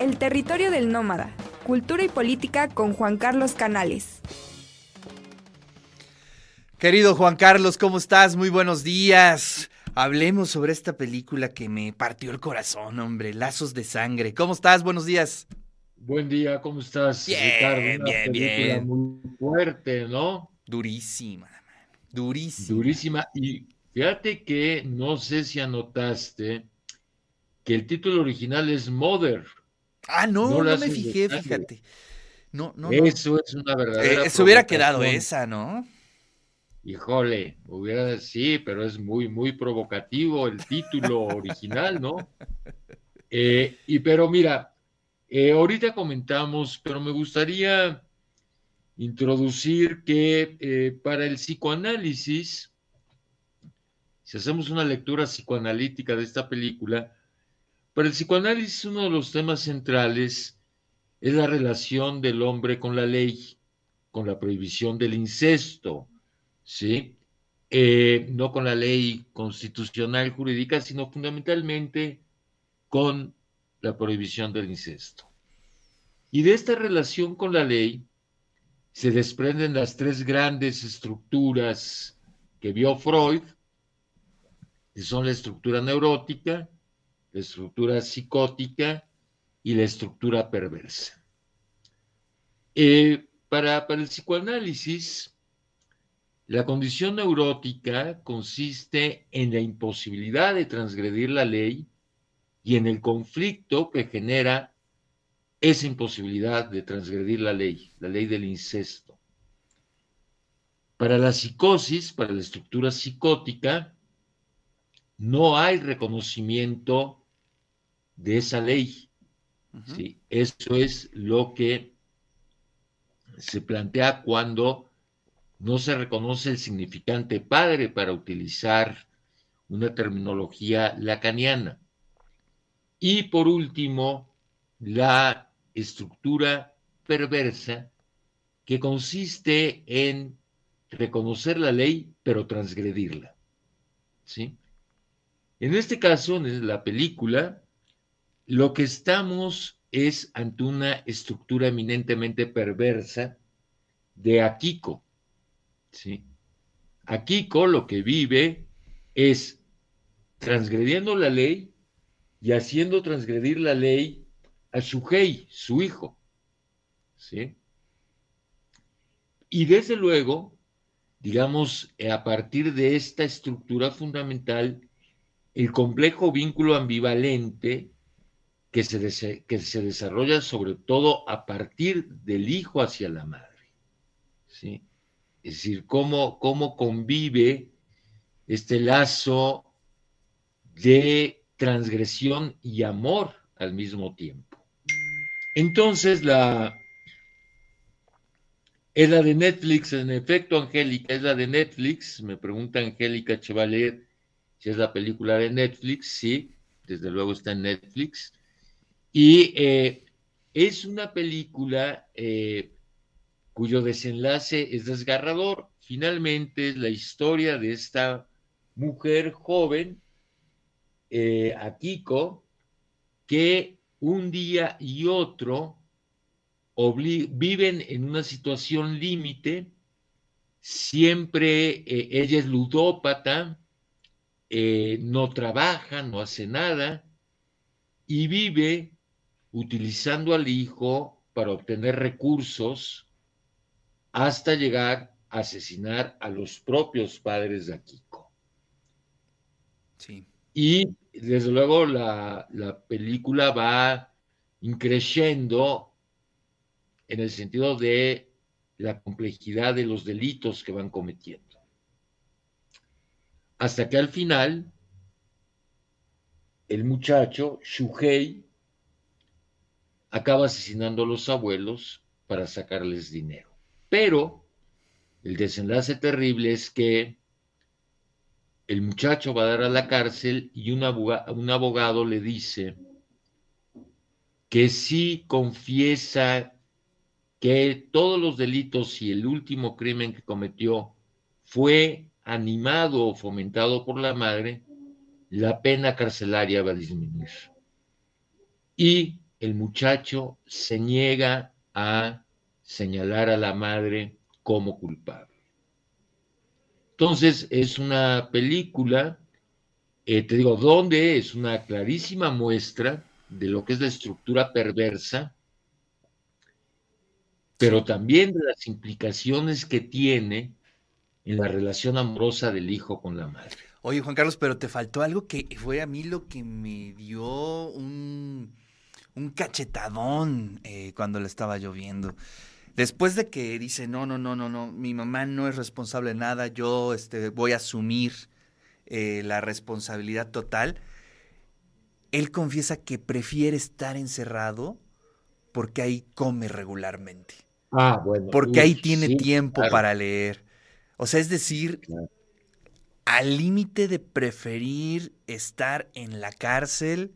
El territorio del nómada, cultura y política con Juan Carlos Canales. Querido Juan Carlos, ¿cómo estás? Muy buenos días. Hablemos sobre esta película que me partió el corazón, hombre, Lazos de Sangre. ¿Cómo estás? Buenos días. Buen día, ¿cómo estás, bien, Ricardo? Una bien, película bien. muy fuerte, ¿no? Durísima, durísima. Durísima. Y fíjate que no sé si anotaste que el título original es Mother. Ah, no, No me fijé, fíjate. No, no, no. Eso es una verdadera. Eh, se hubiera quedado esa, ¿no? Híjole, hubiera, sí, pero es muy, muy provocativo el título original, ¿no? Eh, y pero mira, eh, ahorita comentamos, pero me gustaría introducir que para el psicoanálisis, si hacemos una lectura psicoanalítica de esta película, para el psicoanálisis uno de los temas centrales es la relación del hombre con la ley, con la prohibición del incesto, ¿sí? Eh, no con la ley constitucional jurídica, sino fundamentalmente con la prohibición del incesto. Y de esta relación con la ley se desprenden las tres grandes estructuras que vio Freud, que son la estructura neurótica, la estructura psicótica y la estructura perversa. Eh, para, para el psicoanálisis, la condición neurótica consiste en la imposibilidad de transgredir la ley y en el conflicto que genera esa imposibilidad de transgredir la ley, la ley del incesto. Para la psicosis, para la estructura psicótica, no hay reconocimiento de esa ley. ¿sí? Eso es lo que se plantea cuando no se reconoce el significante padre para utilizar una terminología lacaniana. Y por último, la estructura perversa que consiste en reconocer la ley pero transgredirla. ¿sí? En este caso, en la película, lo que estamos es ante una estructura eminentemente perversa de Akiko. ¿sí? Akiko lo que vive es transgrediendo la ley y haciendo transgredir la ley a Shuhei, su hijo. ¿sí? Y desde luego, digamos, a partir de esta estructura fundamental, el complejo vínculo ambivalente que se, que se desarrolla sobre todo a partir del hijo hacia la madre. ¿sí? Es decir, cómo, cómo convive este lazo de transgresión y amor al mismo tiempo. Entonces, la, es la de Netflix, en efecto, Angélica, es la de Netflix. Me pregunta Angélica Chevalier si es la película de Netflix. Sí, desde luego está en Netflix. Y eh, es una película eh, cuyo desenlace es desgarrador. Finalmente es la historia de esta mujer joven, eh, Akiko, que un día y otro viven en una situación límite, siempre eh, ella es ludópata, no trabaja, no hace nada, y vive utilizando al hijo para obtener recursos hasta llegar a asesinar a los propios padres de Akiko. Sí. Y desde luego la, la película va increciendo en el sentido de la complejidad de los delitos que van cometiendo. Hasta que al final el muchacho, Shuhei, acaba asesinando a los abuelos para sacarles dinero. Pero el desenlace terrible es que el muchacho va a dar a la cárcel y un, aboga- un abogado le dice que sí confiesa que todos los delitos y el último crimen que cometió fue animado o fomentado por la madre, la pena carcelaria va a disminuir. Y el muchacho se niega a señalar a la madre como culpable. Entonces, es una película, eh, te digo, donde es una clarísima muestra de lo que es la estructura perversa, pero también de las implicaciones que tiene en la relación amorosa del hijo con la madre. Oye, Juan Carlos, pero te faltó algo que fue a mí lo que me dio un, un cachetadón eh, cuando le estaba lloviendo. Después de que dice, no, no, no, no, no, mi mamá no es responsable de nada, yo este, voy a asumir eh, la responsabilidad total, él confiesa que prefiere estar encerrado porque ahí come regularmente. Ah, bueno. Porque ahí tiene tiempo para leer. O sea, es decir, al límite de preferir estar en la cárcel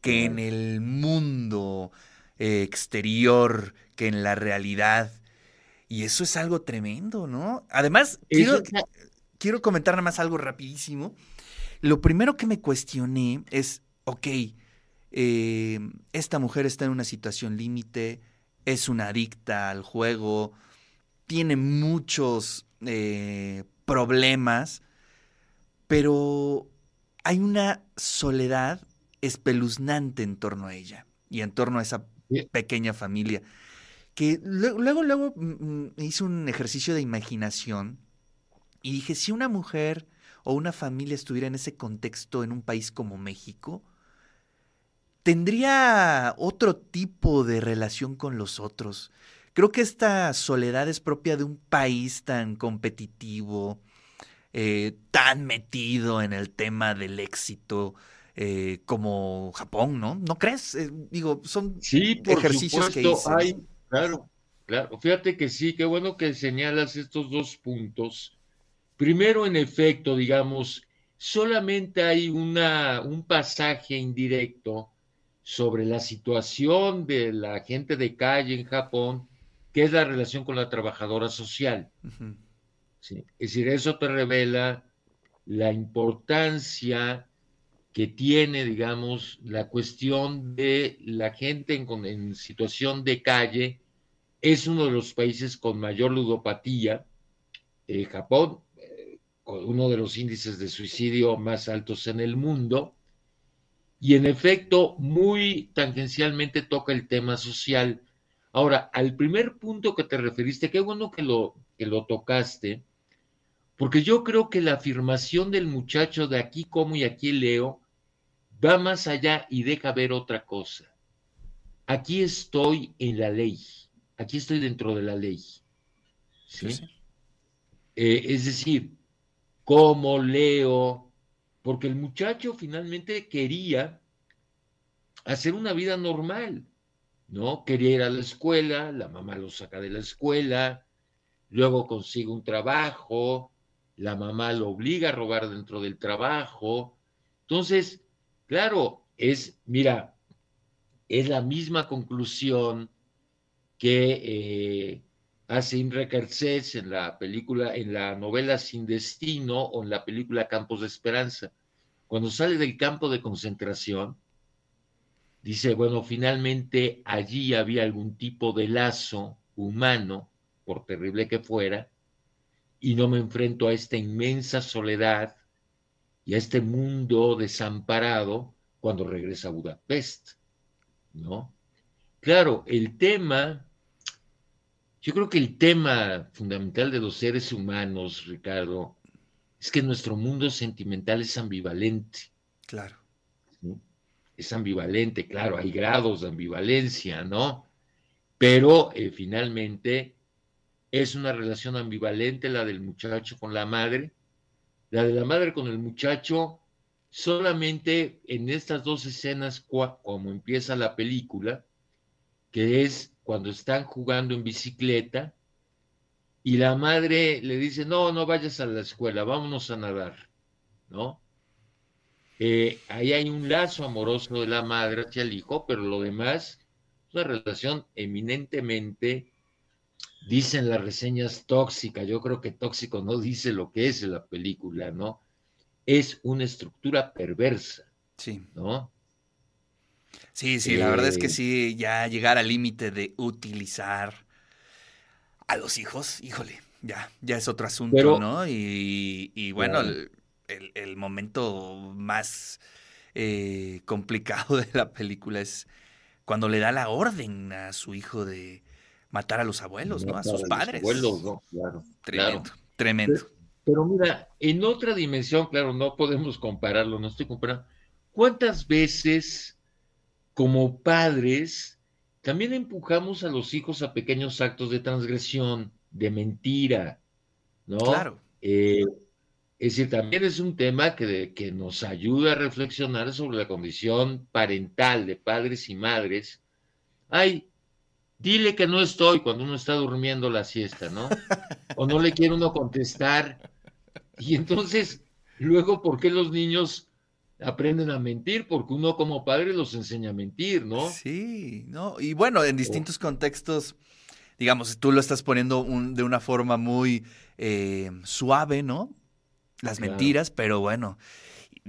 que en el mundo eh, exterior, que en la realidad. Y eso es algo tremendo, ¿no? Además, quiero, quiero comentar nada más algo rapidísimo. Lo primero que me cuestioné es, ok, eh, esta mujer está en una situación límite, es una adicta al juego, tiene muchos eh, problemas, pero hay una soledad espeluznante en torno a ella y en torno a esa pequeña familia. Que luego, luego, mm, mm, hice un ejercicio de imaginación y dije, si una mujer o una familia estuviera en ese contexto en un país como México, tendría otro tipo de relación con los otros. Creo que esta soledad es propia de un país tan competitivo, eh, tan metido en el tema del éxito eh, como Japón, ¿no? ¿No crees? Eh, digo, son ejercicios que hice. Hay, claro, claro. Fíjate que sí, qué bueno que señalas estos dos puntos. Primero, en efecto, digamos, solamente hay una, un pasaje indirecto sobre la situación de la gente de calle en Japón, que es la relación con la trabajadora social. Es decir, eso te revela la importancia que tiene, digamos, la cuestión de la gente en, situación de calle. Es uno de los países con mayor ludopatía. Eh, Japón, eh, uno de los índices de suicidio más altos en el mundo. Y en efecto, muy tangencialmente toca el tema social. Ahora, al primer punto que te referiste, qué bueno que lo, que lo tocaste, porque yo creo que la afirmación del muchacho de aquí como y aquí leo va más allá y deja ver otra cosa. Aquí estoy en la ley, aquí estoy dentro de la ley. ¿sí? Eh, es decir, como leo, porque el muchacho finalmente quería hacer una vida normal, ¿no? Quería ir a la escuela, la mamá lo saca de la escuela, luego consigue un trabajo, la mamá lo obliga a robar dentro del trabajo. Entonces, claro, es, mira, es la misma conclusión que eh, hace Imre Kertész en la película, en la novela Sin Destino o en la película Campos de Esperanza. Cuando sale del campo de concentración, dice, bueno, finalmente allí había algún tipo de lazo humano, por terrible que fuera, y no me enfrento a esta inmensa soledad y a este mundo desamparado cuando regresa a Budapest, ¿no? Claro, el tema, yo creo que el tema fundamental de los seres humanos, Ricardo, es que nuestro mundo sentimental es ambivalente. Claro. Es ambivalente, claro, hay grados de ambivalencia, ¿no? Pero eh, finalmente es una relación ambivalente la del muchacho con la madre, la de la madre con el muchacho solamente en estas dos escenas como empieza la película, que es cuando están jugando en bicicleta y la madre le dice, no, no vayas a la escuela, vámonos a nadar, ¿no? Eh, ahí hay un lazo amoroso de la madre hacia el hijo, pero lo demás es una relación eminentemente dicen las reseñas tóxica, yo creo que tóxico no dice lo que es la película, ¿no? Es una estructura perversa. Sí. ¿No? Sí, sí, la verdad es que eh, sí, ya llegar al límite de utilizar a los hijos, híjole, ya, ya es otro asunto, ¿no? Y, bueno, el, momento más eh, complicado de la película es cuando le da la orden a su hijo de matar a los abuelos, ¿no? A sus padres. abuelos, ¿no? Claro. Tremendo, tremendo. Pero, mira, en otra dimensión, claro, no podemos compararlo, no estoy comparando. ¿Cuántas veces como padres también empujamos a los hijos a pequeños actos de transgresión, de mentira, ¿no? Claro. Eh, es decir, también es un tema que, que nos ayuda a reflexionar sobre la condición parental de padres y madres. Ay, dile que no estoy cuando uno está durmiendo la siesta, ¿no? O no le quiere uno contestar. Y entonces, luego, ¿por qué los niños aprenden a mentir? Porque uno como padre los enseña a mentir, ¿no? Sí, ¿no? Y bueno, en distintos contextos, digamos, tú lo estás poniendo de una forma muy eh, suave, ¿no? las mentiras, pero bueno,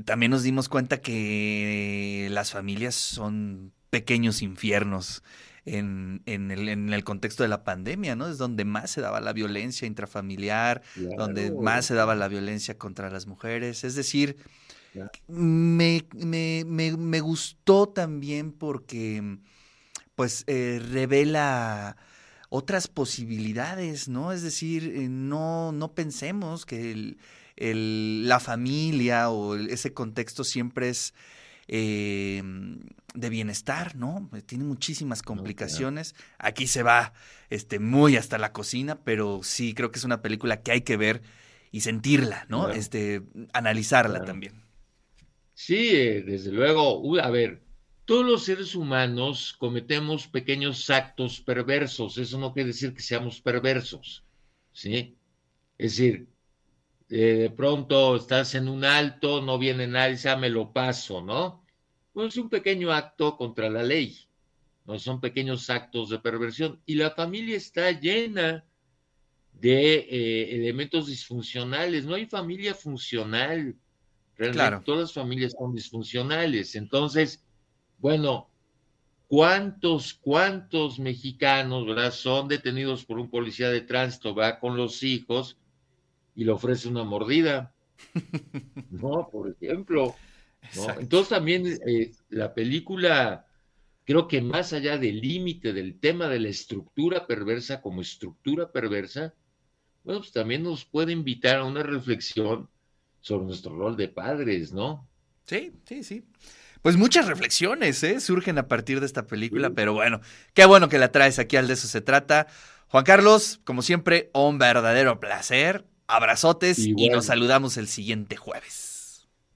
también nos dimos cuenta que las familias son pequeños infiernos en, en, el, en el contexto de la pandemia, ¿no? Es donde más se daba la violencia intrafamiliar, donde más se daba la violencia contra las mujeres. Es decir, me, me, me, me, gustó también porque pues eh, revela otras posibilidades, ¿no? Es decir, eh, no, no pensemos que el, la familia o ese contexto siempre es eh, de bienestar, ¿no? Tiene muchísimas complicaciones. Aquí se va este, muy hasta la cocina, pero sí creo que es una película que hay que ver y sentirla, ¿no? Este, analizarla también. Sí, eh, desde luego. A ver, todos los seres humanos cometemos pequeños actos perversos. Eso no quiere decir que seamos perversos, ¿sí? Es decir, eh, de pronto estás en un alto, no viene nadie, ya me lo paso, ¿no? Pues es un pequeño acto contra la ley, ¿no? Son pequeños actos de perversión. Y la familia está llena de eh, elementos disfuncionales. No hay familia funcional. Realmente todas las familias son disfuncionales. Entonces, bueno, ¿cuántos, cuántos mexicanos, ¿verdad? Son detenidos por un policía de tránsito, va con los hijos y le ofrece una mordida, ¿no? Por ejemplo. Entonces también eh, la película, creo que más allá del límite del tema de la estructura perversa como estructura perversa, bueno, pues también nos puede invitar a una reflexión sobre nuestro rol de padres, ¿no? Sí, sí, sí. Pues muchas reflexiones ¿eh? surgen a partir de esta película, pero bueno, qué bueno que la traes aquí al de eso se trata. Juan Carlos, como siempre, un verdadero placer. Abrazotes y nos saludamos el siguiente jueves.